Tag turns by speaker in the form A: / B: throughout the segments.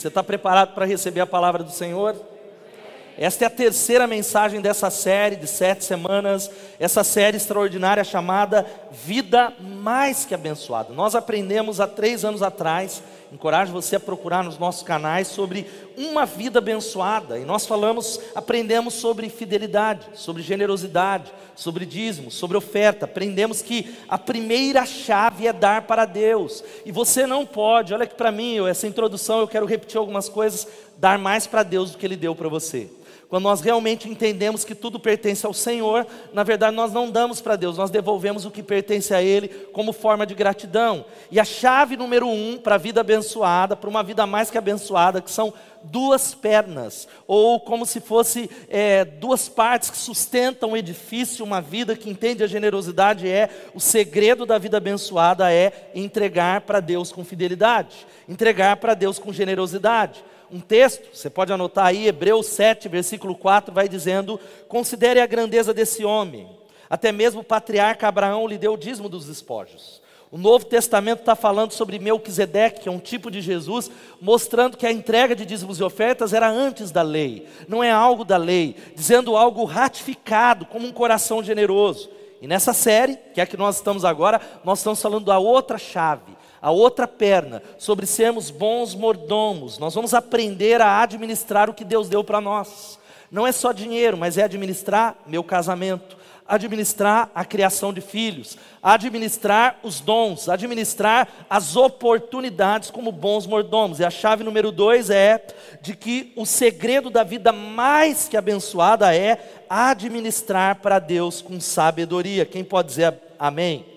A: Você está preparado para receber a palavra do Senhor? Esta é a terceira mensagem dessa série de sete semanas, essa série extraordinária chamada Vida Mais Que Abençoada. Nós aprendemos há três anos atrás, encorajo você a procurar nos nossos canais sobre uma vida abençoada. E nós falamos, aprendemos sobre fidelidade, sobre generosidade, sobre dízimo, sobre oferta. Aprendemos que a primeira chave é dar para Deus. E você não pode, olha aqui para mim, essa introdução eu quero repetir algumas coisas, dar mais para Deus do que Ele deu para você. Quando nós realmente entendemos que tudo pertence ao Senhor, na verdade nós não damos para Deus, nós devolvemos o que pertence a Ele como forma de gratidão. E a chave número um para a vida abençoada, para uma vida mais que abençoada, que são duas pernas, ou como se fosse é, duas partes que sustentam o edifício, uma vida que entende a generosidade é o segredo da vida abençoada é entregar para Deus com fidelidade, entregar para Deus com generosidade um texto, você pode anotar aí, Hebreus 7, versículo 4, vai dizendo: Considere a grandeza desse homem, até mesmo o patriarca Abraão lhe deu o dízimo dos despojos. O Novo Testamento está falando sobre Melquisedeque, que é um tipo de Jesus, mostrando que a entrega de dízimos e ofertas era antes da lei, não é algo da lei, dizendo algo ratificado, como um coração generoso. E nessa série, que é a que nós estamos agora, nós estamos falando da outra chave, a outra perna, sobre sermos bons mordomos. Nós vamos aprender a administrar o que Deus deu para nós. Não é só dinheiro, mas é administrar meu casamento, administrar a criação de filhos, administrar os dons, administrar as oportunidades como bons mordomos. E a chave número dois é de que o segredo da vida mais que abençoada é administrar para Deus com sabedoria. Quem pode dizer amém?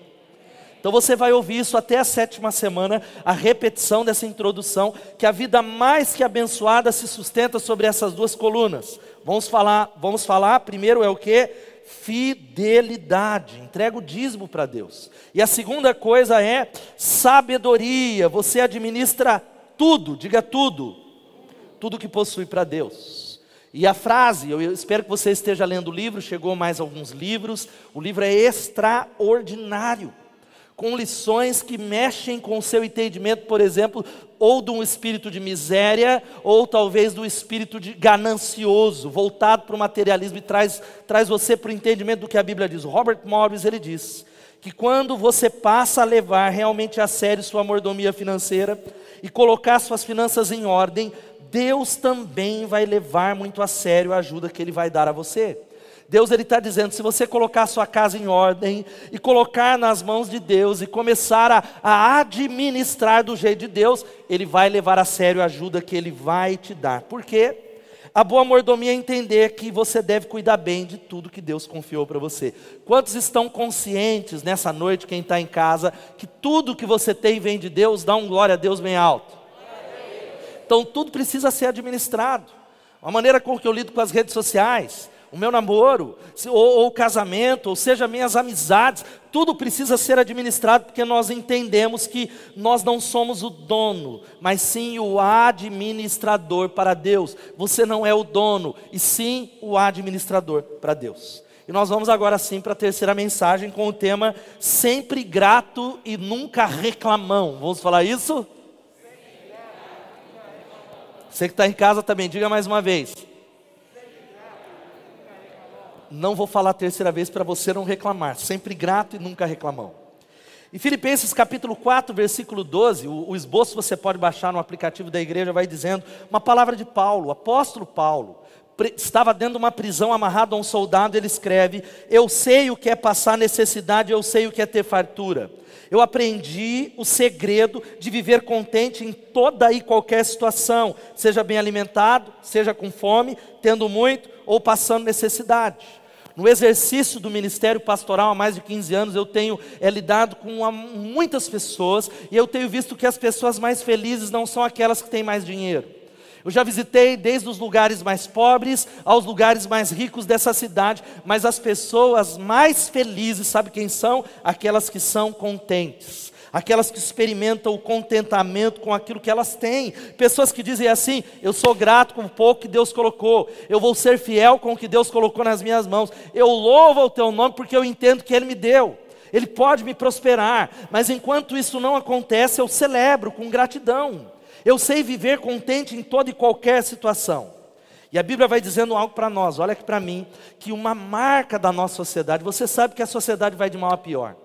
A: Então você vai ouvir isso até a sétima semana, a repetição dessa introdução, que a vida mais que abençoada se sustenta sobre essas duas colunas. Vamos falar, vamos falar, primeiro é o que? Fidelidade, entrega o dízimo para Deus. E a segunda coisa é sabedoria, você administra tudo, diga tudo, tudo que possui para Deus. E a frase, eu espero que você esteja lendo o livro, chegou mais alguns livros, o livro é extraordinário com lições que mexem com o seu entendimento, por exemplo, ou de um espírito de miséria, ou talvez do espírito de ganancioso, voltado para o materialismo e traz, traz você para o entendimento do que a Bíblia diz. Robert Morris, ele diz que quando você passa a levar realmente a sério sua mordomia financeira e colocar suas finanças em ordem, Deus também vai levar muito a sério a ajuda que Ele vai dar a você. Deus ele está dizendo: se você colocar a sua casa em ordem e colocar nas mãos de Deus e começar a, a, administrar do jeito de Deus, Ele vai levar a sério a ajuda que Ele vai te dar. Por quê? A boa mordomia é entender que você deve cuidar bem de tudo que Deus confiou para você. Quantos estão conscientes nessa noite, quem está em casa, que tudo que você tem vem de Deus? Dá um glória a Deus bem alto. Então tudo precisa ser administrado. A maneira com que eu lido com as redes sociais, o meu namoro, ou, o casamento, ou seja, minhas amizades, tudo precisa ser administrado porque nós entendemos que nós não somos o dono, mas sim o administrador para Deus. Você não é o dono, e sim o administrador para Deus. E nós vamos agora sim para a terceira mensagem com o tema sempre grato e nunca reclamão. Vamos falar isso? Você que está em casa também, diga mais uma vez. Não vou falar a terceira vez para você não reclamar. Sempre grato e nunca reclamão. Em Filipenses capítulo 4, versículo 12, o, o esboço você pode baixar no aplicativo da igreja, vai dizendo uma palavra de Paulo, apóstolo Paulo, estava dentro de uma prisão amarrado a um soldado, ele escreve: Eu sei o que é passar necessidade, eu sei o que é ter fartura. Eu aprendi o segredo de viver contente em toda e qualquer situação, seja bem alimentado, seja com fome, tendo muito ou passando necessidade. No exercício do ministério pastoral há mais de 15 anos, eu tenho é, lidado com muitas pessoas e eu tenho visto que as pessoas mais felizes não são aquelas que têm mais dinheiro. Eu já visitei desde os lugares mais pobres aos lugares mais ricos dessa cidade, mas as pessoas mais felizes, sabe quem são? Aquelas que são contentes aquelas que experimentam o contentamento com aquilo que elas têm, pessoas que dizem assim: Eu sou grato com o pouco que Deus colocou, eu vou ser fiel com o que Deus colocou nas minhas mãos, eu louvo o teu nome porque eu entendo que Ele me deu. Ele pode me prosperar, mas enquanto isso não acontece, eu celebro com gratidão. Eu sei viver contente em toda e qualquer situação. E a Bíblia vai dizendo algo para nós, olha aqui para mim, que uma marca da nossa sociedade, você sabe que a sociedade vai de mal a pior.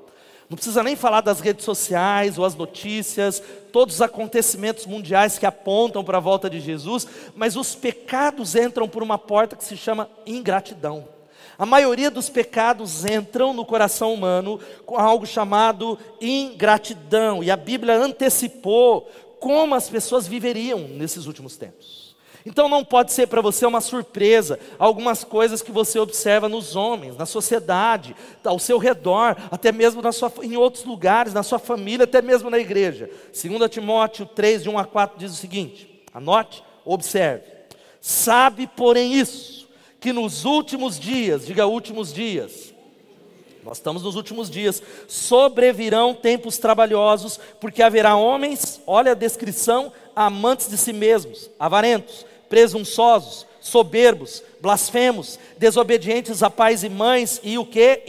A: Não precisa nem falar das redes sociais ou as notícias, todos os acontecimentos mundiais que apontam para a volta de Jesus, mas os pecados entram por uma porta que se chama ingratidão. A maioria dos pecados entram no coração humano com algo chamado ingratidão, e a Bíblia antecipou como as pessoas viveriam nesses últimos tempos. Então não pode ser para você uma surpresa algumas coisas que você observa nos homens, na sociedade, ao seu redor, até mesmo na sua, em outros lugares, na sua família, até mesmo na igreja. 2 Timóteo 3, de 1 a 4 diz o seguinte: anote, observe. Sabe, porém, isso, que nos últimos dias, diga últimos dias, nós estamos nos últimos dias. Sobrevirão tempos trabalhosos, porque haverá homens, olha a descrição, amantes de si mesmos, avarentos, presunçosos, soberbos, blasfemos, desobedientes a pais e mães e o que?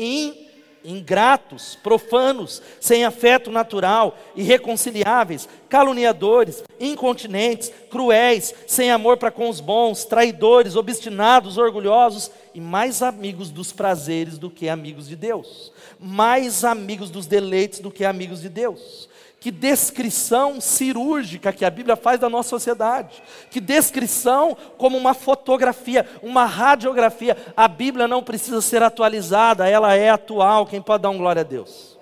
A: Ingratos, profanos, sem afeto natural, irreconciliáveis, caluniadores, incontinentes, cruéis, sem amor para com os bons, traidores, obstinados, orgulhosos e mais amigos dos prazeres do que amigos de Deus, mais amigos dos deleites do que amigos de Deus que descrição cirúrgica que a Bíblia faz da nossa sociedade. Que descrição como uma fotografia, uma radiografia. A Bíblia não precisa ser atualizada, ela é atual. Quem pode dar um glória a Deus?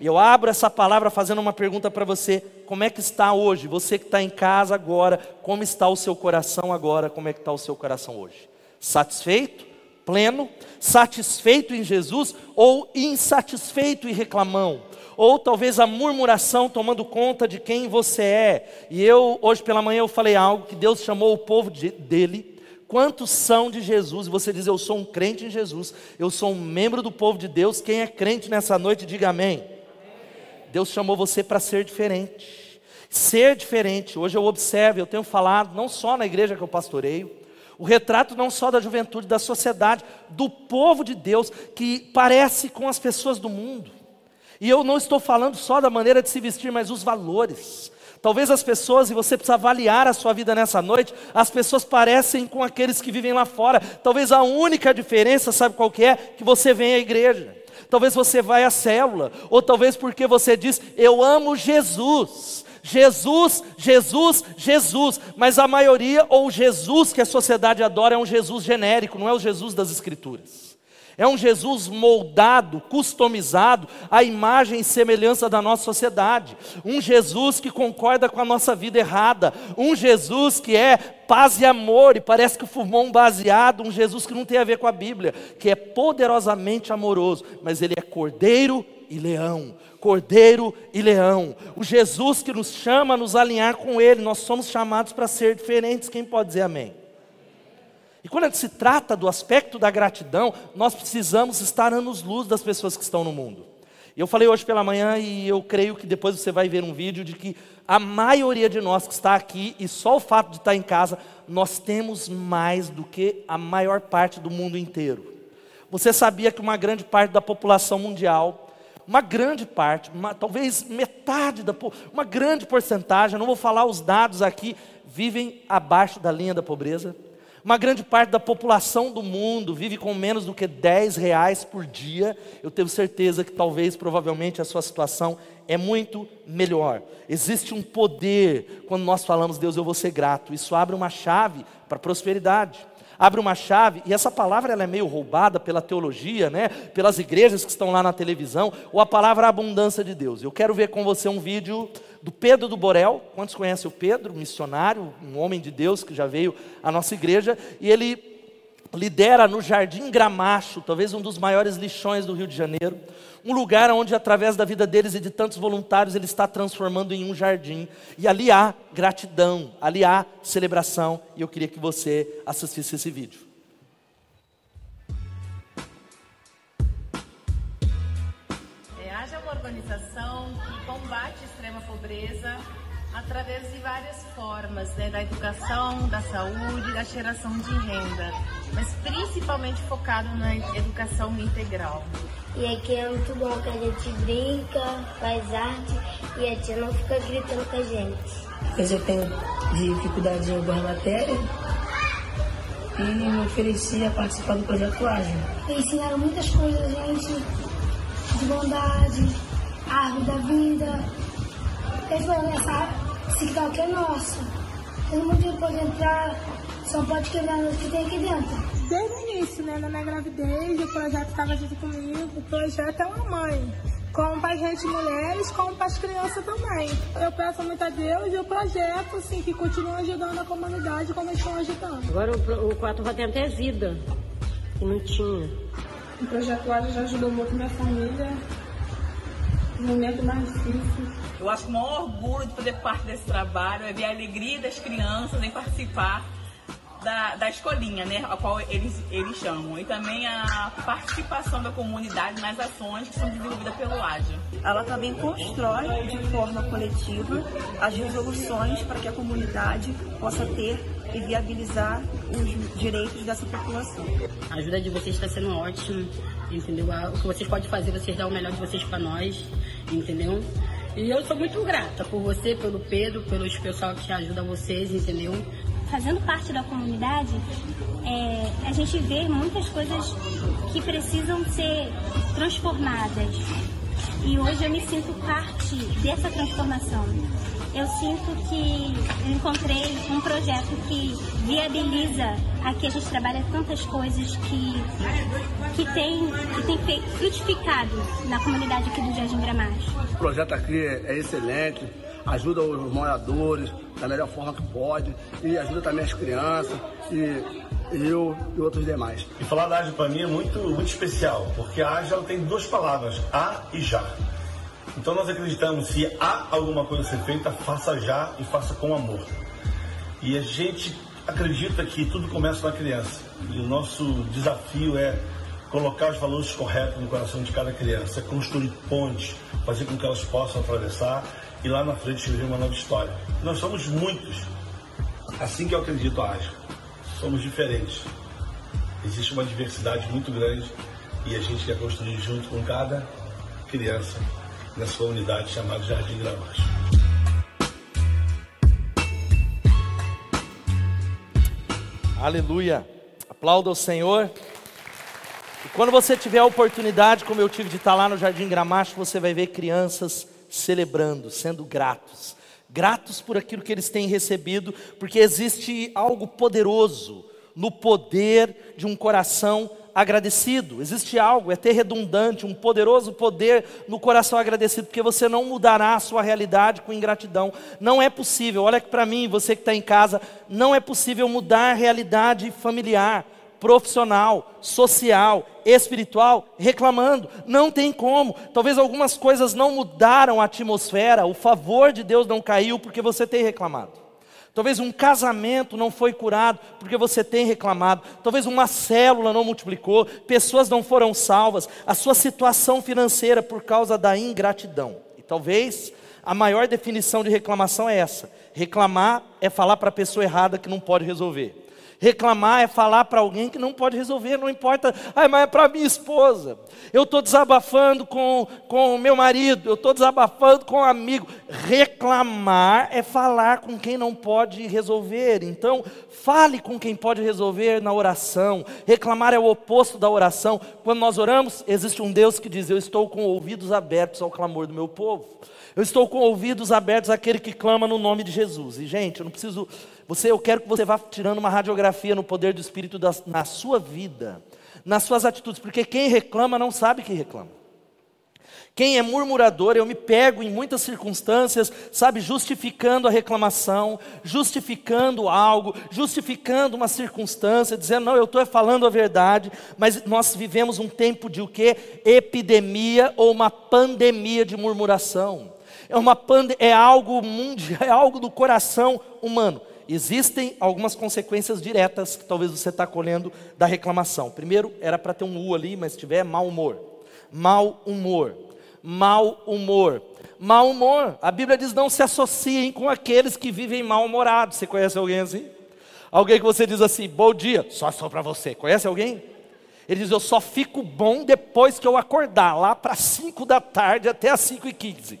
A: E eu abro essa palavra fazendo uma pergunta para você: como é que está hoje? Você que está em casa agora, como está o seu coração agora? Como é que está o seu coração hoje? Satisfeito? Pleno? Satisfeito em Jesus ou insatisfeito e reclamão? Ou talvez a murmuração tomando conta de quem você é. E eu, hoje pela manhã, eu falei algo que Deus chamou o povo de, dele. Quantos são de Jesus? E você diz, eu sou um crente em Jesus, eu sou um membro do povo de Deus. Quem é crente nessa noite, diga amém. Deus chamou você para ser diferente. Ser diferente, hoje eu observo, eu tenho falado, não só na igreja que eu pastoreio, o retrato não só da juventude, da sociedade, do povo de Deus, que parece com as pessoas do mundo. E eu não estou falando só da maneira de se vestir, mas os valores. Talvez as pessoas, e você precisa avaliar a sua vida nessa noite, as pessoas parecem com aqueles que vivem lá fora. Talvez a única diferença, sabe qual que é? Que você vem à igreja. Talvez você vai à célula, ou talvez porque você diz, eu amo Jesus. Jesus, Jesus, Jesus, mas a maioria, ou Jesus que a sociedade adora, é um Jesus genérico, não é o Jesus das Escrituras. É um Jesus moldado, customizado à imagem e semelhança da nossa sociedade. Um Jesus que concorda com a nossa vida errada. Um Jesus que é paz e amor e parece que fumou um baseado. Um Jesus que não tem a ver com a Bíblia, que é poderosamente amoroso, mas ele é cordeiro e leão. Cordeiro e leão. O Jesus que nos chama a nos alinhar com ele. Nós somos chamados para ser diferentes. Quem pode dizer amém? E quando se trata do aspecto da gratidão, nós precisamos estar anos-luz das pessoas que estão no mundo. Eu falei hoje pela manhã e eu creio que depois você vai ver um vídeo de que a maioria de nós que está aqui e só o fato de estar em casa, nós temos mais do que a maior parte do mundo inteiro. Você sabia que uma grande parte da população mundial, uma grande parte, uma, talvez metade da uma grande porcentagem, não vou falar os dados aqui, vivem abaixo da linha da pobreza? Uma grande parte da população do mundo vive com menos do que 10 reais por dia. Eu tenho certeza que talvez, provavelmente, a sua situação é muito melhor. Existe um poder quando nós falamos, Deus, eu vou ser grato. Isso abre uma chave para a prosperidade. Abre uma chave, e essa palavra ela é meio roubada pela teologia, né? pelas igrejas que estão lá na televisão, ou a palavra abundância de Deus. Eu quero ver com você um vídeo do Pedro do Borel. Quantos conhecem o Pedro, missionário, um homem de Deus que já veio à nossa igreja? E ele lidera no Jardim Gramacho, talvez um dos maiores lixões do Rio de Janeiro, um lugar onde, através da vida deles e de tantos voluntários, ele está transformando em um jardim. E ali há gratidão, ali há celebração, e eu queria que você assistisse esse vídeo.
B: É, haja uma organização que combate a extrema pobreza através de várias formas, né, da educação, da saúde, da geração de renda. mas principalmente focado na educação integral.
C: E aqui é muito bom que a gente brinca, faz arte e a tia não fica gritando com a gente.
D: Eu já tenho dificuldade em algumas matérias e me ofereci a participar do projeto Ágil.
E: Ensinaram muitas coisas, gente, de bondade, árvore da vida. Eles falaram, essa esse é nosso. Todo mundo pode entrar, só pode quebrar o que tem aqui dentro.
F: Desde o início, né, na minha gravidez, o projeto estava junto comigo. O projeto é uma mãe como para as redes mulheres, como para as crianças também. Eu peço muito a Deus e o projeto, assim, que continue ajudando a comunidade como estão ajudando.
G: Agora o, o 4 vai ter até vida, que não tinha.
F: O projeto AJA já ajudou muito minha família, no momento mais difícil.
H: Eu acho que o maior orgulho de fazer parte desse trabalho é ver a alegria das crianças em participar da, da escolinha, né, a qual eles, eles chamam, e também a participação da comunidade nas ações que são desenvolvidas pelo AGE.
I: Ela também constrói de forma coletiva as resoluções para que a comunidade possa ter e viabilizar os direitos dessa população.
G: A ajuda de vocês está sendo ótima, entendeu? O que vocês podem fazer, vocês dão o melhor de vocês para nós, entendeu? E eu sou muito grata por você, pelo Pedro, pelos pessoal que ajuda vocês, entendeu?
J: fazendo parte da comunidade, é, a gente vê muitas coisas que precisam ser transformadas. E hoje eu me sinto parte dessa transformação. Eu sinto que encontrei um projeto que viabiliza aqui a gente trabalha tantas coisas que que tem que tem feito, frutificado na comunidade aqui do Jardim Gramacho.
K: O projeto aqui é excelente, ajuda os moradores, da melhor forma que pode e ajuda também as crianças e eu e outros demais.
L: E falar da Ágil para mim é muito, muito especial, porque a Ágil tem duas palavras, a e já. Então nós acreditamos, se há alguma coisa a ser feita, faça já e faça com amor. E a gente acredita que tudo começa na criança. E o nosso desafio é colocar os valores corretos no coração de cada criança, construir pontes, fazer com que elas possam atravessar e lá na frente viver uma nova história. Nós somos muitos. Assim que eu acredito a Asco. Somos diferentes. Existe uma diversidade muito grande e a gente quer construir junto com cada criança na sua unidade chamada Jardim Gramacho.
A: Aleluia. Aplauda o Senhor. E quando você tiver a oportunidade, como eu tive de estar lá no Jardim Gramacho, você vai ver crianças celebrando, sendo gratos. Gratos por aquilo que eles têm recebido, porque existe algo poderoso no poder de um coração agradecido. Existe algo, é ter redundante, um poderoso poder no coração agradecido, porque você não mudará a sua realidade com ingratidão. Não é possível, olha que para mim, você que está em casa, não é possível mudar a realidade familiar profissional, social, espiritual, reclamando. Não tem como. Talvez algumas coisas não mudaram a atmosfera, o favor de Deus não caiu porque você tem reclamado. Talvez um casamento não foi curado porque você tem reclamado. Talvez uma célula não multiplicou, pessoas não foram salvas, a sua situação financeira por causa da ingratidão. E talvez a maior definição de reclamação é essa: reclamar é falar para a pessoa errada que não pode resolver. Reclamar é falar para alguém que não pode resolver, não importa, ah, mas é para minha esposa. Eu estou desabafando com o meu marido, eu estou desabafando com um amigo. Reclamar é falar com quem não pode resolver. Então, fale com quem pode resolver na oração. Reclamar é o oposto da oração. Quando nós oramos, existe um Deus que diz: Eu estou com ouvidos abertos ao clamor do meu povo. Eu estou com ouvidos abertos àquele que clama no nome de Jesus. E, gente, eu não preciso você, eu quero que você vá tirando uma radiografia no poder do Espírito da, na sua vida, nas suas atitudes, porque quem reclama não sabe que reclama. Quem é murmurador, eu me pego em muitas circunstâncias, sabe, justificando a reclamação, justificando algo, justificando uma circunstância, dizendo, não, eu estou falando a verdade, mas nós vivemos um tempo de o quê? Epidemia ou uma pandemia de murmuração. É, uma pande é algo mundial, é algo do coração humano existem algumas consequências diretas que talvez você está colhendo da reclamação. Primeiro, era para ter um U ali, mas se tiver, mau humor. Mau humor. Mau humor. Mau humor. A Bíblia diz: não se associem com aqueles que vivem mal-humorados. Você conhece alguém assim? Alguém que você diz assim, bom dia, só só para você. Conhece alguém? Ele diz, eu só fico bom depois que eu acordar, lá para 5 da tarde até as 5 e 15.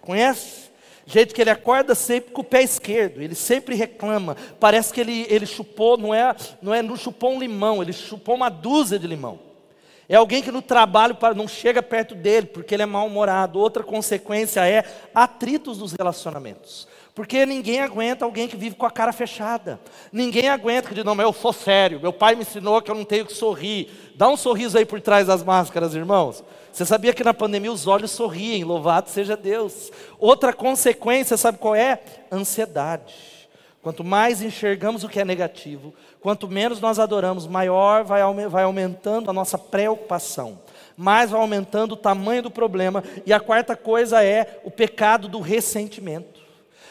A: Conhece? Jeito que ele acorda sempre com o pé esquerdo, ele sempre reclama. Parece que ele, ele chupou, não é, não é, não chupou um limão, ele chupou uma dúzia de limão. É alguém que no trabalho não chega perto dele porque ele é mal-humorado. Outra consequência é atritos dos relacionamentos. Porque ninguém aguenta alguém que vive com a cara fechada. Ninguém aguenta que diz, não, mas eu sou sério, meu pai me ensinou que eu não tenho que sorrir. Dá um sorriso aí por trás das máscaras, irmãos. Você sabia que na pandemia os olhos sorriem, louvado seja Deus. Outra consequência, sabe qual é? Ansiedade. Quanto mais enxergamos o que é negativo, quanto menos nós adoramos, maior vai, aumentando a nossa preocupação, mais vai aumentando o tamanho do problema. E a quarta coisa é o pecado do ressentimento.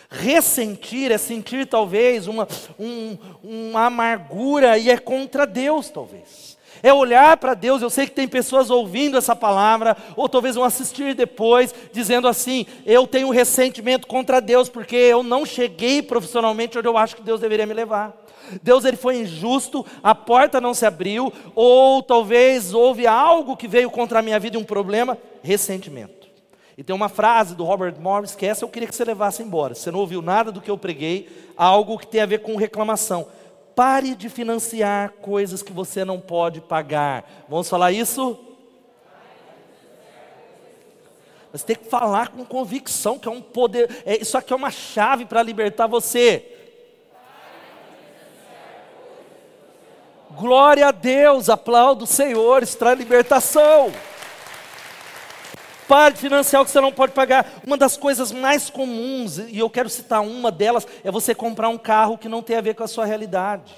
A: Ressentir é sentir talvez uma, um, uma amargura e é contra Deus, talvez é olhar para Deus. Eu sei que tem pessoas ouvindo essa palavra, ou talvez vão assistir depois, dizendo assim: eu tenho ressentimento contra Deus, porque eu não cheguei profissionalmente onde eu acho que Deus deveria me levar. Deus ele foi injusto, a porta não se abriu, ou talvez houve algo que veio contra a minha vida, um problema, ressentimento. E tem uma frase do Robert Morris que essa eu queria que você levasse embora. Você não ouviu nada do que eu preguei, algo que tem a ver com reclamação. Pare de financiar coisas que você não pode pagar. Vamos falar isso? Você tem que falar com convicção, que é um poder. É, isso aqui é uma chave para libertar você. Glória a Deus, aplaudo o Senhor, isso traz libertação. Pare de financiar o que você não pode pagar. Uma das coisas mais comuns, e eu quero citar uma delas, é você comprar um carro que não tem a ver com a sua realidade.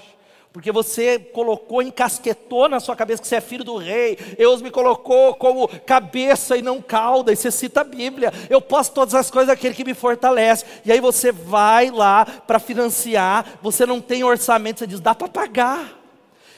A: Porque você colocou, encasquetou na sua cabeça que você é filho do rei. Deus me colocou como cabeça e não cauda. E você cita a Bíblia. Eu posso todas as coisas daquele que me fortalece. E aí você vai lá para financiar. Você não tem orçamento. Você diz, dá para pagar.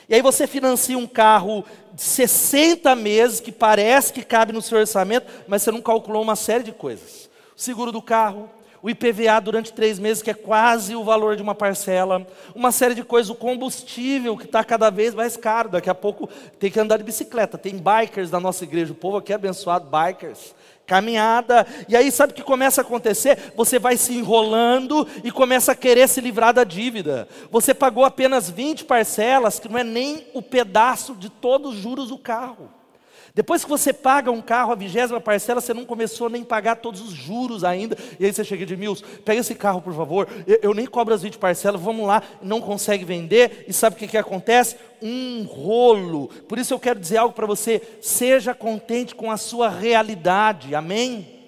A: E aí você financia um carro de 60 meses, que parece que cabe no seu orçamento, mas você não calculou uma série de coisas. O seguro do carro, o IPVA durante três meses, que é quase o valor de uma parcela, uma série de coisas, o combustível, que está cada vez mais caro, daqui a pouco tem que andar de bicicleta, tem bikers na nossa igreja, o povo aqui é abençoado, bikers, caminhada, e aí sabe o que começa a acontecer? Você vai se enrolando e começa a querer se livrar da dívida. Você pagou apenas 20 parcelas, que não é nem o pedaço de todos os juros do carro. Depois que você paga um carro, a vigésima parcela, você não começou nem a pagar todos os juros ainda. E aí você chega de mil, pega esse carro, por favor. Eu, eu, nem cobro as 20 parcelas, vamos lá, não consegue vender. E sabe o que, que acontece? Um rolo. Por isso eu quero dizer algo para você: seja contente com a sua realidade, amém?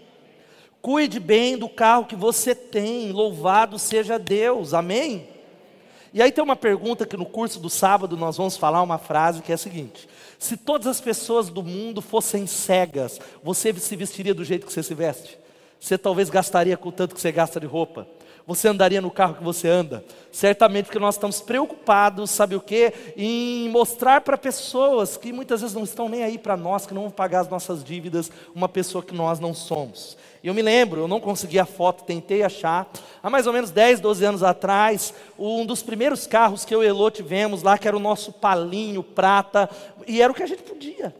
A: Cuide bem do carro que você tem, louvado seja Deus, amém? E aí tem uma pergunta que no curso do sábado nós vamos falar uma frase que é a seguinte: se todas as pessoas do mundo fossem cegas, você se vestiria do jeito que você se veste? Você talvez gastaria com o tanto que você gasta de roupa? Você andaria no carro que você anda? Certamente porque nós estamos preocupados, sabe o quê? Em mostrar para pessoas que muitas vezes não estão nem aí para nós, que não vão pagar as nossas dívidas, uma pessoa que nós não somos. Eu me lembro, eu não consegui a foto, tentei achar. Há mais ou menos 10, 12 anos atrás, um dos primeiros carros que eu e Elô tivemos lá, que era o nosso palinho prata, e era o que a gente podia.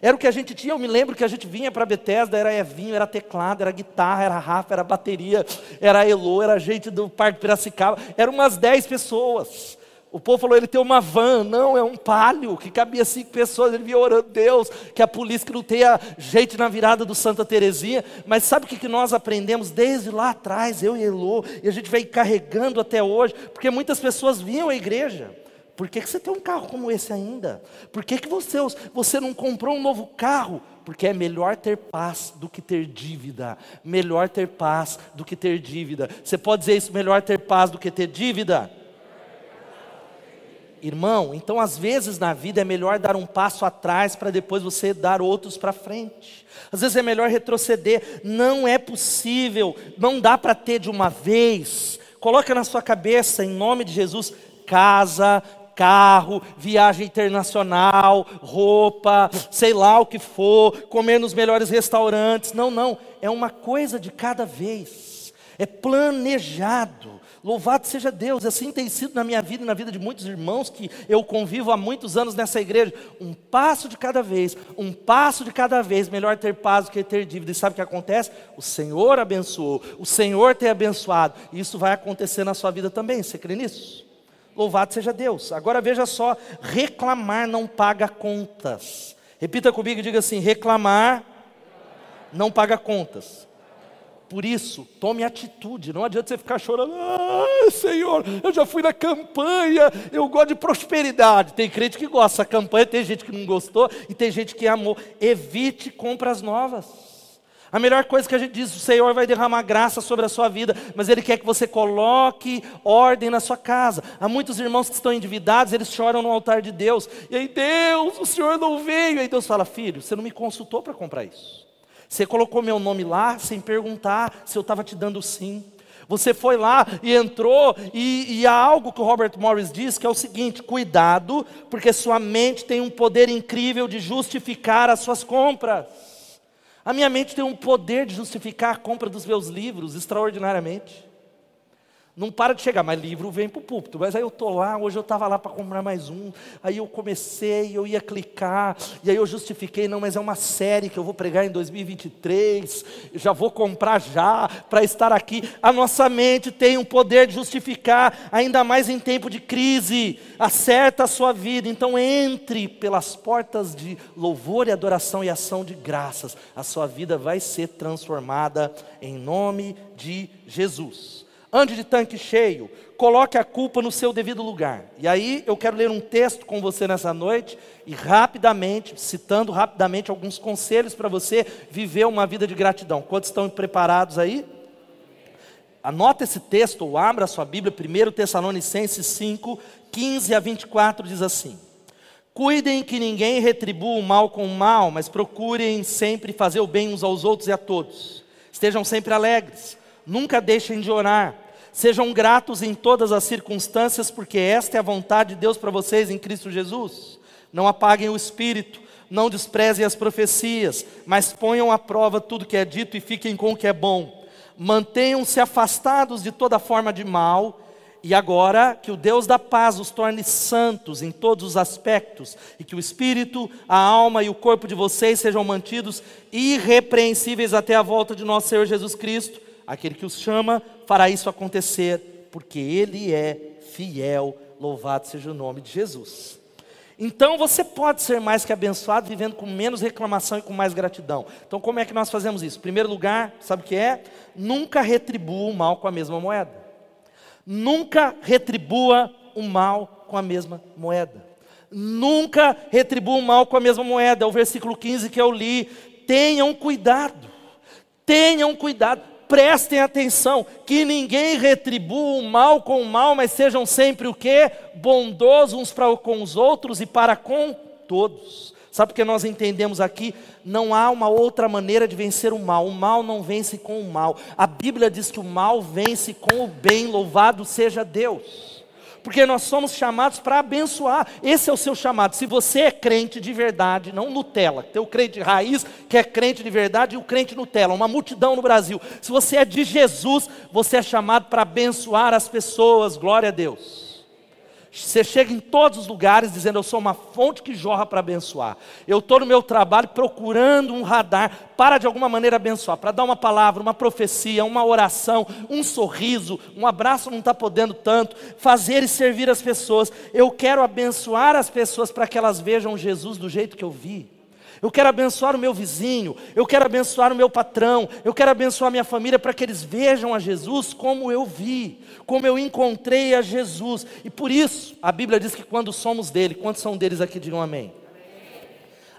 A: Era o que a gente tinha, eu me lembro que a gente vinha para Bethesda, era Evinho, era teclado, era guitarra, era Rafa, era bateria, era Elô, era gente do Parque Piracicaba, eram umas 10 pessoas. O povo falou, ele tem uma van, não, é um palio, que cabia cinco pessoas, ele via orando Deus, que a polícia que não tenha gente na virada do Santa Terezinha, mas sabe o que, que nós aprendemos desde lá atrás, eu e Elô, e a gente vem carregando até hoje, porque muitas pessoas vinham à igreja, por que, que você tem um carro como esse ainda? Por que, que você, você não comprou um novo carro? Porque é melhor ter paz do que ter dívida. Melhor ter paz do que ter dívida. Você pode dizer isso, melhor ter paz do que ter dívida? Irmão, então às vezes na vida é melhor dar um passo atrás para depois você dar outros para frente. Às vezes é melhor retroceder. Não é possível, não dá para ter de uma vez. Coloca na sua cabeça, em nome de Jesus, casa, carro, viagem internacional, roupa, sei lá o que for, comer nos melhores restaurantes. Não, não. É uma coisa de cada vez. é planejado. Louvado seja Deus, assim tem sido na minha vida e na vida de muitos irmãos que eu convivo há muitos anos nessa igreja. Um passo de cada vez, um passo de cada vez, melhor ter paz do que ter dívida. E sabe o que acontece? O Senhor abençoou, o Senhor tem abençoado, e isso vai acontecer na sua vida também. Você crê nisso? Louvado seja Deus. Agora veja só: reclamar não paga contas. Repita comigo e diga assim: reclamar não paga contas. Por isso, tome atitude, não adianta você ficar chorando, ah, Senhor, eu já fui na campanha, eu gosto de prosperidade. Tem crente que gosta da campanha, tem gente que não gostou e tem gente que amou. Evite compras novas. A melhor coisa que a gente diz, o Senhor vai derramar graça sobre a sua vida, mas Ele quer que você coloque ordem na sua casa. Há muitos irmãos que estão endividados, eles choram no altar de Deus. E aí, Deus, o Senhor não veio. E aí Deus fala, filho, você não me consultou para comprar isso. Você colocou meu nome lá sem perguntar se eu estava te dando sim. Você foi lá e entrou, e, e, há algo que o Robert Morris diz que é o seguinte: cuidado, porque sua mente tem um poder incrível de justificar as suas compras. A minha mente tem um poder de justificar a compra dos meus livros extraordinariamente. Não para de chegar, mas livro vem para o púlpito. Mas aí eu estou lá, hoje eu estava lá para comprar mais um. Aí eu comecei, eu ia clicar, e aí eu justifiquei, não, mas é uma série que eu vou pregar em 2023, eu já vou comprar já, para estar aqui. A nossa mente tem um poder de justificar, ainda mais em tempo de crise. Acerta a sua vida, então entre pelas portas de louvor e adoração e ação de graças. A sua vida vai ser transformada em nome de Jesus ande de tanque cheio, coloque a culpa no seu devido lugar. E aí eu quero ler um texto com você nessa noite e rapidamente, citando rapidamente alguns conselhos para você viver uma vida de gratidão. Quantos estão preparados aí? Anota esse texto ou abra a sua Bíblia, 1 Tessalonicenses 5, 15 a 24 diz assim: Cuidem que ninguém retribua o mal com o mal, mas procurem sempre fazer o bem uns aos outros e a todos. Estejam sempre alegres, nunca deixem de orar Sejam gratos em todas as circunstâncias, porque esta é a vontade de Deus para vocês em Cristo Jesus. Não apaguem o espírito, não desprezem as profecias, mas ponham à prova tudo que é dito e fiquem com o que é bom. Mantenham-se afastados de toda forma de mal, e agora que o Deus da paz os torne santos em todos os aspectos, e que o espírito, a alma e o corpo de vocês sejam mantidos irrepreensíveis até a volta de nosso Senhor Jesus Cristo aquele que os chama fará isso acontecer, porque Ele é fiel, louvado seja o nome de Jesus. Então você pode ser mais que abençoado vivendo com menos reclamação e com mais gratidão. Então como é que nós fazemos isso? Em primeiro lugar, sabe o que é? Nunca retribua o mal com a mesma moeda. Nunca retribua o mal com a mesma moeda. Nunca retribua o mal com a mesma moeda. É o versículo 15 que eu li. Tenham cuidado. Tenham cuidado prestem atenção, que ninguém retribua o mal com o mal, mas sejam sempre o que? Bondosos uns para com os outros e para com todos. Sabe porque nós entendemos aqui? Não há uma outra maneira de vencer o mal. O mal não vence com o mal. A Bíblia diz que o mal vence com o bem. Louvado seja Deus porque nós somos chamados para abençoar. Esse é o seu chamado. Se você é crente de verdade, não Nutella, tem o crente raiz que é crente de verdade e o crente Nutella, uma multidão no Brasil. Se você é de Jesus, você é chamado para abençoar as pessoas. Glória a Deus. Você chega em todos os lugares dizendo: Eu sou uma fonte que jorra para abençoar. Eu estou no meu trabalho procurando um radar para de alguma maneira abençoar, para dar uma palavra, uma profecia, uma oração, um sorriso, um abraço não está podendo tanto, fazer e servir as pessoas. Eu quero abençoar as pessoas para que elas vejam Jesus do jeito que eu vi. Eu quero abençoar o meu vizinho, eu quero abençoar o meu patrão, eu quero abençoar a minha família para que eles vejam a Jesus como eu vi, como eu encontrei a Jesus. E por isso, a Bíblia diz que quando somos dele, quantos são deles aqui, digam amém.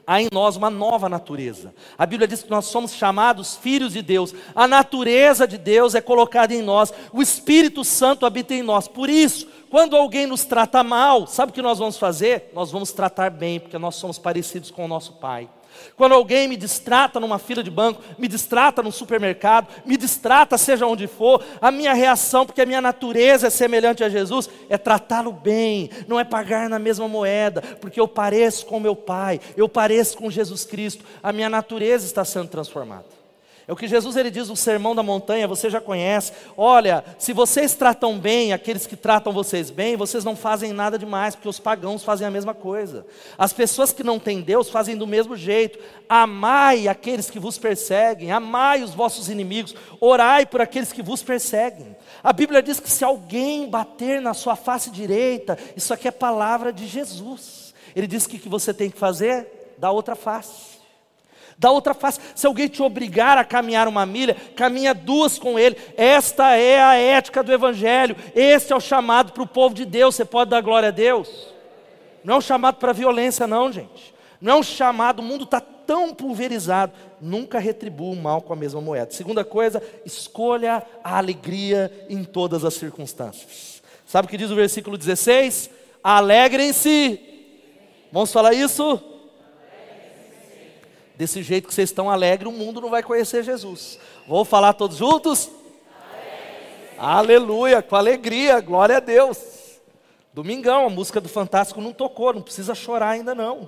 A: Há em nós uma nova natureza. A Bíblia diz que nós somos chamados filhos de Deus. A natureza de Deus é colocada em nós. O Espírito Santo habita em nós. Por isso, quando alguém nos trata mal, sabe o que nós vamos fazer? Nós vamos tratar bem, porque nós somos parecidos com o nosso Pai. Quando alguém me distrata numa fila de banco, me distrata num supermercado, me distrata seja onde for, a minha reação, porque a minha natureza é semelhante a Jesus, é tratá-lo bem, não é pagar na mesma moeda, porque eu pareço com meu Pai, eu pareço com Jesus Cristo, a minha natureza está sendo transformada. É o que Jesus ele diz no Sermão da Montanha, você já conhece. Olha, se vocês tratam bem aqueles que tratam vocês bem, vocês não fazem nada demais, porque os pagãos fazem a mesma coisa. As pessoas que não têm Deus fazem do mesmo jeito. Amai aqueles que vos perseguem, amai os vossos inimigos, orai por aqueles que vos perseguem. A Bíblia diz que se alguém bater na sua face direita, isso aqui é palavra de Jesus. Ele diz que o que você tem que fazer? Da outra face. Da outra face, se alguém te obrigar a caminhar uma milha, caminha duas com ele. Esta é a ética do Evangelho. Este é o chamado para o povo de Deus. Você pode dar glória a Deus? Não é um chamado para violência, não, gente. Não é um chamado, o mundo está tão pulverizado. Nunca retribua o mal com a mesma moeda. Segunda coisa, escolha a alegria em todas as circunstâncias. Sabe o que diz o versículo 16? Alegrem-se. Vamos falar isso? Desse jeito que vocês estão alegres, o mundo não vai conhecer Jesus. Vou falar todos juntos? Aleluia, com alegria, glória a Deus. Domingão, a música do Fantástico não tocou, não precisa chorar ainda não.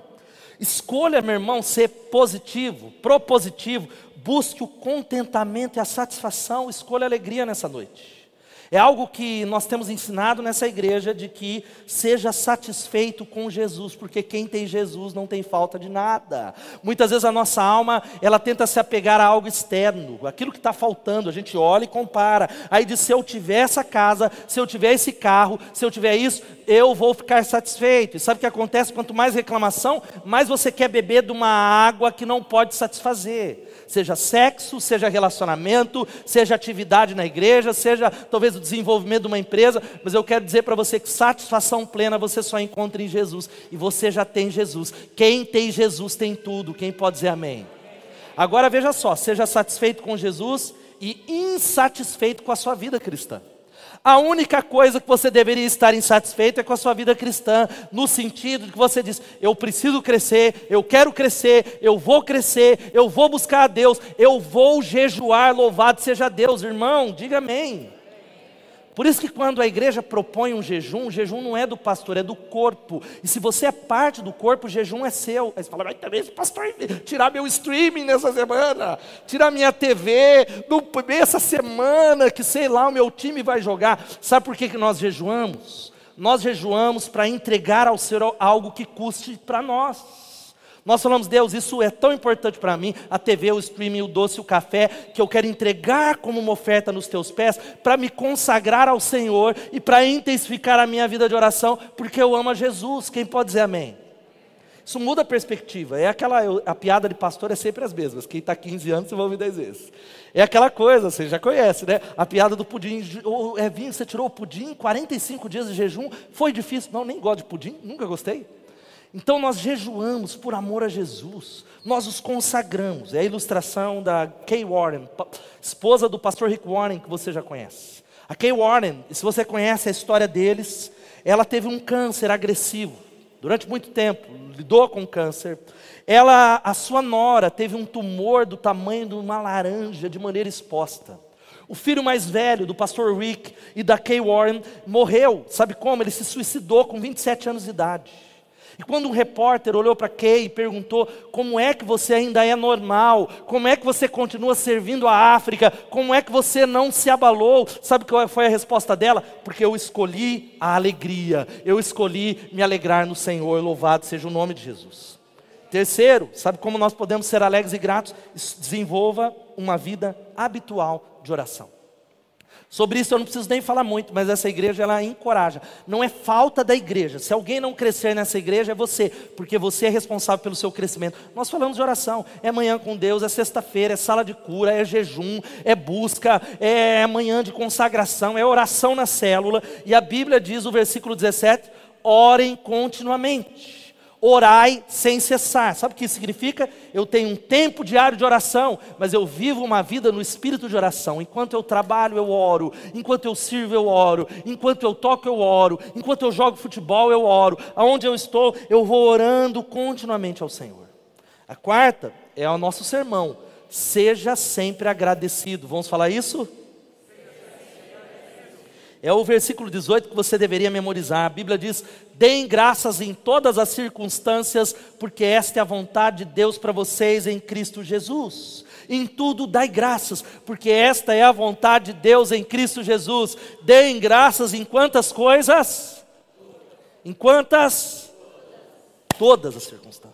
A: Escolha, meu irmão, ser positivo, propositivo, busque o contentamento e a satisfação, escolha a alegria nessa noite. É algo que nós temos ensinado nessa igreja de que seja satisfeito com Jesus, porque quem tem Jesus não tem falta de nada. Muitas vezes a nossa alma, ela tenta se apegar a algo externo, aquilo que está faltando, a gente olha e compara. Aí diz: se eu tiver essa casa, se eu tiver esse carro, se eu tiver isso, eu vou ficar satisfeito. E sabe o que acontece? Quanto mais reclamação, mais você quer beber de uma água que não pode satisfazer seja sexo, seja relacionamento, seja atividade na igreja, seja talvez o desenvolvimento de uma empresa, mas eu quero dizer para você que satisfação plena você só encontra em Jesus, e você já tem Jesus. Quem tem Jesus tem tudo. Quem pode dizer amém? Agora veja só, seja satisfeito com Jesus e insatisfeito com a sua vida cristã. A única coisa que você deveria estar insatisfeito é com a sua vida cristã, no sentido de que você diz: eu preciso crescer, eu quero crescer, eu vou crescer, eu vou buscar a Deus, eu vou jejuar, louvado seja Deus, irmão, diga amém. Por isso que quando a igreja propõe um jejum, o jejum não é do pastor, é do corpo. E se você é parte do corpo, o jejum é seu. Aí você fala, mas também pastor tirar meu streaming nessa semana, tirar minha TV, no, essa semana que sei lá o meu time vai jogar. Sabe por que, que nós jejuamos? Nós jejuamos para entregar ao Senhor algo que custe para nós. Nós falamos, Deus, isso é tão importante para mim, a TV, o streaming, o doce, o café, que eu quero entregar como uma oferta nos teus pés, para me consagrar ao Senhor e para intensificar a minha vida de oração, porque eu amo a Jesus. Quem pode dizer amém? Isso muda a perspectiva. É aquela, a piada de pastor é sempre as mesmas. Quem está 15 anos, você vai ouvir 10 vezes. É aquela coisa, você já conhece, né? A piada do pudim. é, vinho, você tirou o pudim, 45 dias de jejum, foi difícil. Não, nem gosto de pudim, nunca gostei. Então nós jejuamos por amor a Jesus, nós os consagramos. É a ilustração da Kay Warren, esposa do pastor Rick Warren, que você já conhece. A Kay Warren, se você conhece a história deles, ela teve um câncer agressivo durante muito tempo, lidou com câncer. Ela, a sua nora, teve um tumor do tamanho de uma laranja de maneira exposta. O filho mais velho do pastor Rick e da Kay Warren morreu, sabe como? Ele se suicidou com 27 anos de idade. E quando um repórter olhou para Kay e perguntou: como é que você ainda é normal? Como é que você continua servindo a África? Como é que você não se abalou? Sabe qual foi a resposta dela? Porque eu escolhi a alegria, eu escolhi me alegrar no Senhor, louvado seja o nome de Jesus. Terceiro, sabe como nós podemos ser alegres e gratos? Desenvolva uma vida habitual de oração. Sobre isso eu não preciso nem falar muito, mas essa igreja ela encoraja. Não é falta da igreja. Se alguém não crescer nessa igreja é você, porque você é responsável pelo seu crescimento. Nós falamos de oração. É manhã com Deus, é sexta-feira, é sala de cura, é jejum, é busca, é manhã de consagração, é oração na célula. E a Bíblia diz, o versículo 17: orem continuamente orai sem cessar. Sabe o que isso significa? Eu tenho um tempo diário de oração, mas eu vivo uma vida no espírito de oração. Enquanto eu trabalho, eu oro. Enquanto eu sirvo, eu oro. Enquanto eu toco, eu oro. Enquanto eu jogo futebol, eu oro. Aonde eu estou, eu vou orando continuamente ao Senhor. A quarta é o nosso sermão. Seja sempre agradecido. Vamos falar isso? É o versículo 18 que você deveria memorizar. A Bíblia diz: Deem graças em todas as circunstâncias, porque esta é a vontade de Deus para vocês em Cristo Jesus. Em tudo dai graças, porque esta é a vontade de Deus em Cristo Jesus. Deem graças em quantas coisas? Em quantas? Todas as circunstâncias.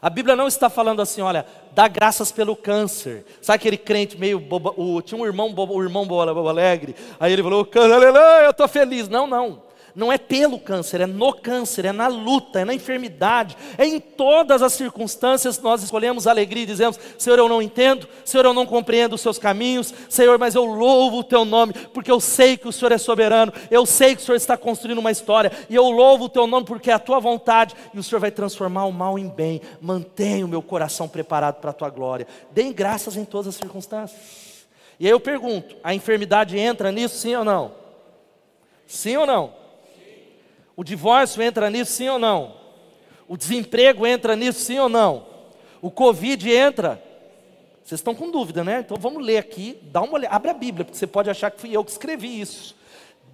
A: A Bíblia não está falando assim, olha, dá graças pelo câncer. Sabe aquele crente meio boba, o, tinha um irmão, boba, o irmão boba, boba alegre, aí ele falou, aleluia, eu estou feliz. Não, não. Não é pelo câncer, é no câncer, é na luta, é na enfermidade, é em todas as circunstâncias nós escolhemos alegria e dizemos: Senhor, eu não entendo, Senhor, eu não compreendo os seus caminhos, Senhor, mas eu louvo o teu nome, porque eu sei que o Senhor é soberano, eu sei que o Senhor está construindo uma história, e eu louvo o teu nome porque é a tua vontade, e o Senhor vai transformar o mal em bem. Mantenha o meu coração preparado para a tua glória. Deem graças em todas as circunstâncias. E aí eu pergunto: a enfermidade entra nisso, sim ou não? Sim ou não? O divórcio entra nisso, sim ou não? O desemprego entra nisso, sim ou não? O Covid entra? Vocês estão com dúvida, né? Então vamos ler aqui, dá uma olhada, abre a Bíblia, porque você pode achar que fui eu que escrevi isso.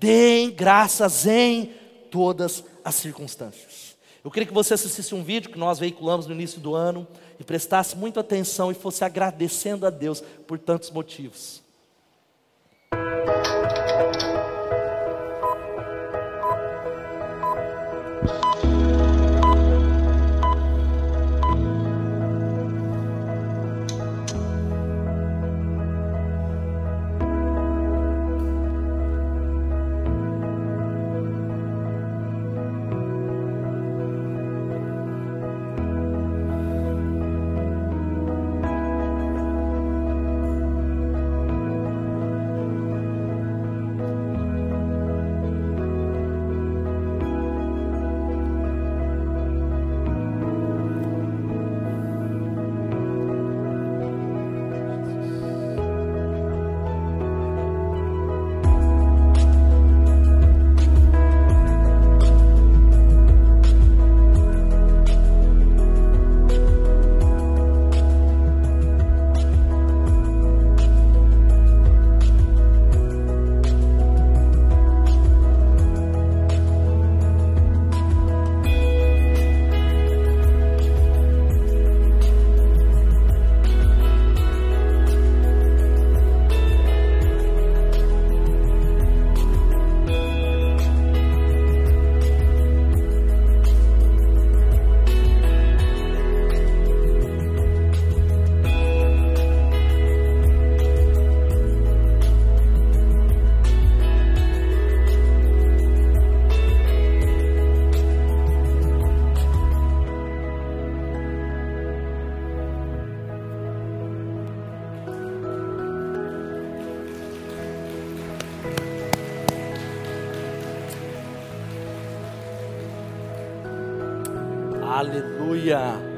A: Deem graças em todas as circunstâncias. Eu queria que você assistisse um vídeo que nós veiculamos no início do ano e prestasse muita atenção e fosse agradecendo a Deus por tantos motivos. Aleluia.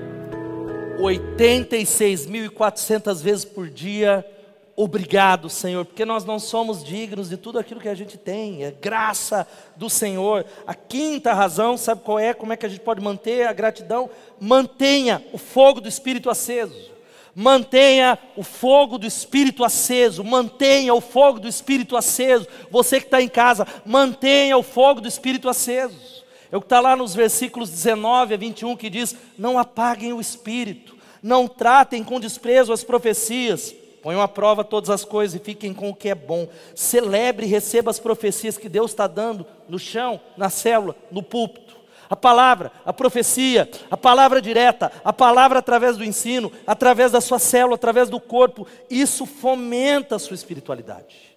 A: 86.400 vezes por dia. Obrigado, Senhor, porque nós não somos dignos de tudo aquilo que a gente tem, é graça do Senhor. A quinta razão, sabe qual é? Como é que a gente pode manter a gratidão? Mantenha o fogo do Espírito aceso. Mantenha o fogo do Espírito aceso, mantenha o fogo do Espírito aceso. Você que está em casa, mantenha o fogo do Espírito aceso. É o que está lá nos versículos 19 a 21 que diz: Não apaguem o espírito, não tratem com desprezo as profecias, ponham à prova todas as coisas e fiquem com o que é bom. Celebre e receba as profecias que Deus está dando no chão, na célula, no púlpito. A palavra, a profecia, a palavra direta, a palavra através do ensino, através da sua célula, através do corpo, isso fomenta a sua espiritualidade.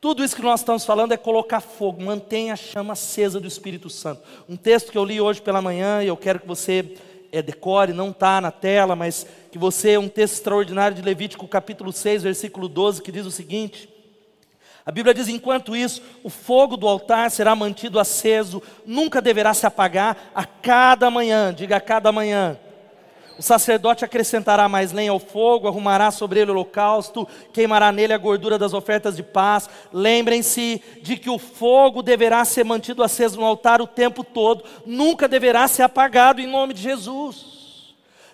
A: Tudo isso que nós estamos falando é colocar fogo, mantenha a chama acesa do Espírito Santo. Um texto que eu li hoje pela manhã e eu quero que você é, decore, não está na tela, mas que você, é um texto extraordinário de Levítico capítulo 6, versículo 12, que diz o seguinte: a Bíblia diz: enquanto isso, o fogo do altar será mantido aceso, nunca deverá se apagar a cada manhã, diga a cada manhã. O sacerdote acrescentará mais lenha ao fogo, arrumará sobre ele o holocausto, queimará nele a gordura das ofertas de paz. Lembrem-se de que o fogo deverá ser mantido aceso no altar o tempo todo, nunca deverá ser apagado em nome de Jesus.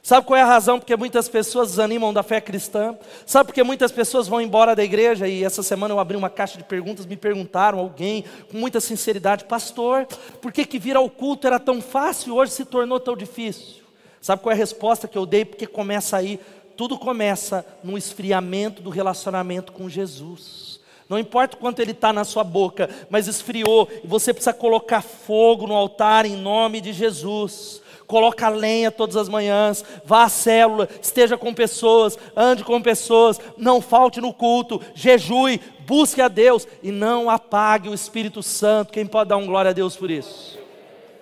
A: Sabe qual é a razão porque muitas pessoas desanimam da fé cristã? Sabe porque muitas pessoas vão embora da igreja? E essa semana eu abri uma caixa de perguntas, me perguntaram, alguém, com muita sinceridade, pastor, por que, que vir ao culto era tão fácil e hoje se tornou tão difícil? Sabe qual é a resposta que eu dei? Porque começa aí, tudo começa no esfriamento do relacionamento com Jesus. Não importa o quanto ele está na sua boca, mas esfriou, e você precisa colocar fogo no altar em nome de Jesus coloca lenha todas as manhãs, vá à célula, esteja com pessoas, ande com pessoas, não falte no culto, jejue, busque a Deus e não apague o Espírito Santo. Quem pode dar um glória a Deus por isso?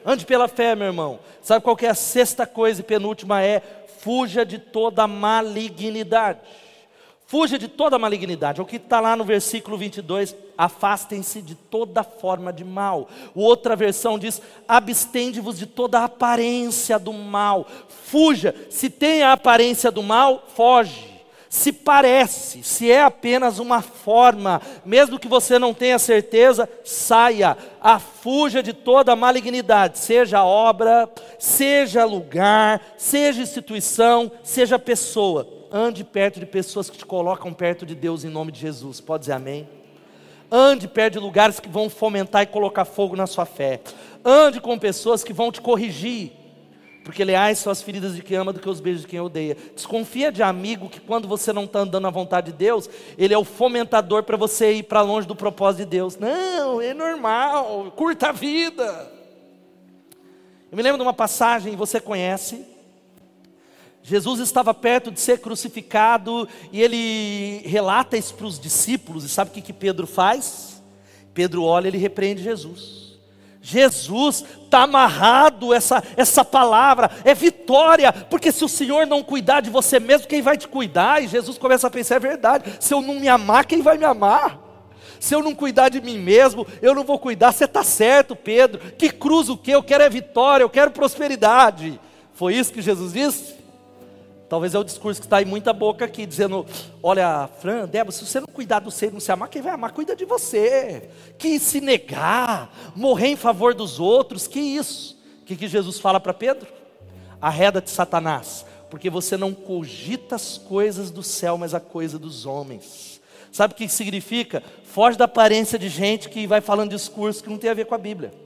A: Ande pela fé, meu irmão. Sabe qual é a sexta coisa e penúltima é? Fuja de toda malignidade. Fuja de toda malignidade. O que está lá no versículo 22, afastem-se de toda forma de mal. Outra versão diz: abstende-vos de toda aparência do mal. Fuja. Se tem a aparência do mal, foge. Se parece, se é apenas uma forma, mesmo que você não tenha certeza, saia, afuja de toda malignidade, seja obra, seja lugar, seja instituição, seja pessoa ande perto de pessoas que te colocam perto de Deus em nome de Jesus. Pode dizer amém? Ande perto de lugares que vão fomentar e colocar fogo na sua fé. Ande com pessoas que vão te corrigir. Porque leais são as feridas de quem ama do que os beijos de quem odeia. Desconfia de amigo que quando você não está andando na vontade de Deus, ele é o fomentador para você ir para longe do propósito de Deus. Não, é normal, curta a vida. Eu me lembro de uma passagem, você conhece, Jesus estava perto de ser crucificado e ele relata isso para os discípulos. E sabe o que, que Pedro faz? Pedro olha e ele repreende Jesus. Jesus está amarrado essa, essa palavra, é vitória, porque se o Senhor não cuidar de você mesmo, quem vai te cuidar? E Jesus começa a pensar: é verdade, se eu não me amar, quem vai me amar? Se eu não cuidar de mim mesmo, eu não vou cuidar. Você está certo, Pedro. Que cruz o que? Eu quero é vitória, eu quero prosperidade. Foi isso que Jesus disse? Talvez é o discurso que está em muita boca aqui, dizendo: Olha, Fran, Débora, se você não cuidar do ser não se amar, quem vai amar cuida de você. Que se negar, morrer em favor dos outros, que isso? O que, que Jesus fala para Pedro? Arreda-te, Satanás, porque você não cogita as coisas do céu, mas a coisa dos homens. Sabe o que significa? Foge da aparência de gente que vai falando discurso que não tem a ver com a Bíblia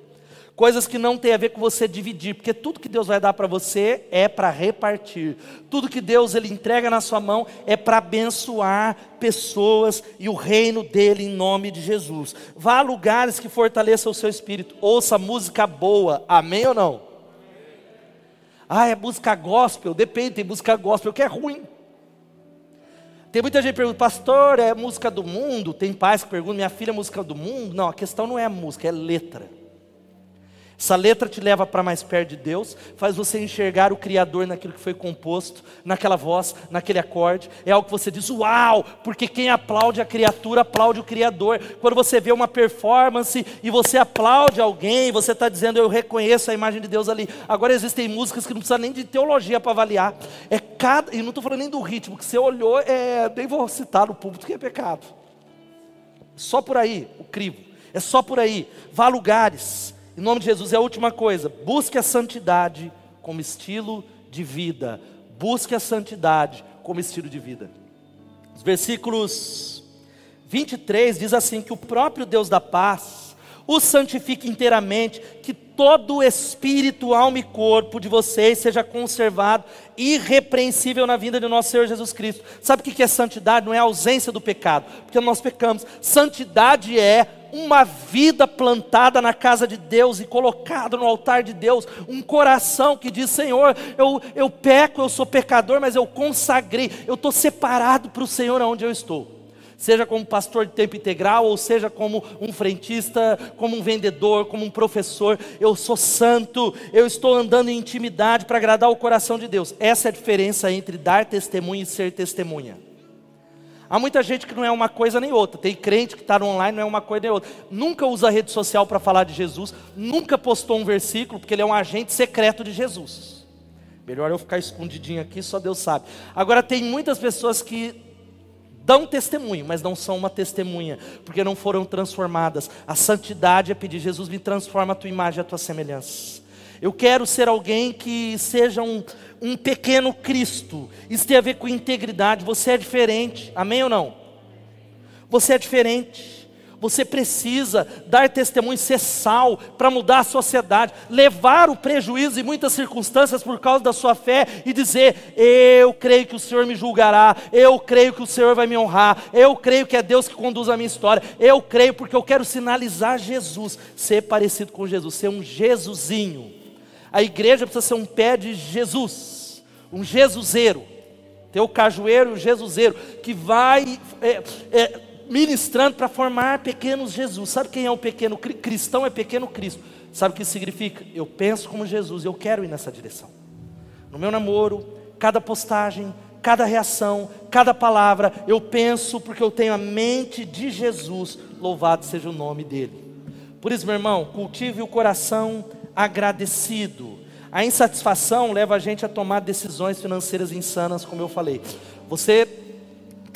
A: coisas que não tem a ver com você dividir, porque tudo que Deus vai dar para você é para repartir. Tudo que Deus ele entrega na sua mão é para abençoar pessoas e o reino dele em nome de Jesus. Vá a lugares que fortaleçam o seu espírito. Ouça música boa. Amém ou não? Ah, é música gospel, depende, tem música gospel que é ruim. Tem muita gente que pergunta, pastor, é música do mundo? Tem pais que perguntam, minha filha é música do mundo? Não, a questão não é a música, é letra. Essa letra te leva para mais perto de Deus, faz você enxergar o Criador naquilo que foi composto, naquela voz, naquele acorde. É algo que você diz, uau, porque quem aplaude a criatura aplaude o Criador. Quando você vê uma performance e você aplaude alguém, você está dizendo, eu reconheço a imagem de Deus ali. Agora existem músicas que não precisa nem de teologia para avaliar. É cada, e não estou falando nem do ritmo, que você olhou, é, nem vou citar no público, que é pecado. Só por aí, o crivo. É só por aí. Vá a lugares em nome de Jesus, é a última coisa. Busque a santidade como estilo de vida. Busque a santidade como estilo de vida. Os versículos 23 diz assim: que o próprio Deus da paz o santifique inteiramente, que todo o espírito, alma e corpo de vocês seja conservado irrepreensível na vinda de nosso Senhor Jesus Cristo. Sabe o que é santidade? Não é a ausência do pecado, porque nós pecamos. Santidade é uma vida plantada na casa de Deus e colocada no altar de Deus, um coração que diz: Senhor, eu, eu peco, eu sou pecador, mas eu consagrei, eu estou separado para o Senhor aonde eu estou. Seja como pastor de tempo integral, ou seja como um frentista, como um vendedor, como um professor, eu sou santo, eu estou andando em intimidade para agradar o coração de Deus. Essa é a diferença entre dar testemunho e ser testemunha. Há muita gente que não é uma coisa nem outra. Tem crente que está online, não é uma coisa nem outra. Nunca usa rede social para falar de Jesus, nunca postou um versículo, porque ele é um agente secreto de Jesus. Melhor eu ficar escondidinho aqui, só Deus sabe. Agora, tem muitas pessoas que dão testemunho, mas não são uma testemunha, porque não foram transformadas. A santidade é pedir, Jesus me transforma a tua imagem, a tua semelhança. Eu quero ser alguém que seja um, um pequeno Cristo. Isso tem a ver com integridade. Você é diferente. Amém ou não? Você é diferente. Você precisa dar testemunho, ser sal para mudar a sociedade, levar o prejuízo em muitas circunstâncias por causa da sua fé e dizer: Eu creio que o Senhor me julgará, eu creio que o Senhor vai me honrar, eu creio que é Deus que conduz a minha história, eu creio porque eu quero sinalizar Jesus, ser parecido com Jesus, ser um Jesusinho. A igreja precisa ser um pé de Jesus, um Jesuseiro. Ter o cajueiro e o Jesuseiro, que vai é, é, ministrando para formar pequenos Jesus. Sabe quem é o pequeno cristão? É pequeno Cristo. Sabe o que isso significa? Eu penso como Jesus, eu quero ir nessa direção. No meu namoro, cada postagem, cada reação, cada palavra, eu penso porque eu tenho a mente de Jesus. Louvado seja o nome dele. Por isso, meu irmão, cultive o coração agradecido. A insatisfação leva a gente a tomar decisões financeiras insanas, como eu falei. Você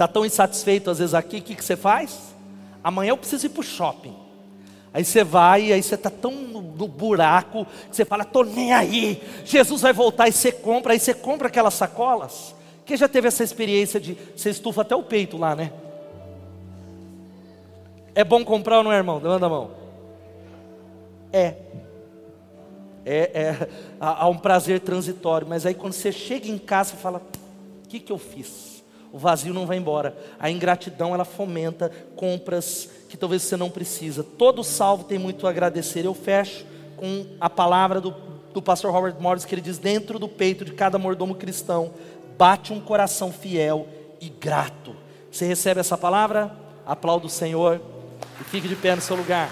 A: Está tão insatisfeito às vezes aqui, o que, que você faz? Amanhã eu preciso ir para o shopping. Aí você vai, aí você está tão no, buraco, que você fala, estou nem aí, Jesus vai voltar, e você compra, aí você compra aquelas sacolas. Quem já teve essa experiência de você estufa até o peito lá, né? É bom comprar ou não é, irmão? Levanta a mão. É. É, é há, um prazer transitório, mas aí quando você chega em casa, você fala: o que, que eu fiz? o vazio não vai embora. A ingratidão ela fomenta compras que talvez você não precisa. Todo salvo tem muito a agradecer. Eu fecho com a palavra do, do pastor Robert Morris que ele diz: dentro do peito de cada mordomo cristão bate um coração fiel e grato. Você recebe essa palavra? Aplauda o Senhor e fique de pé no seu lugar.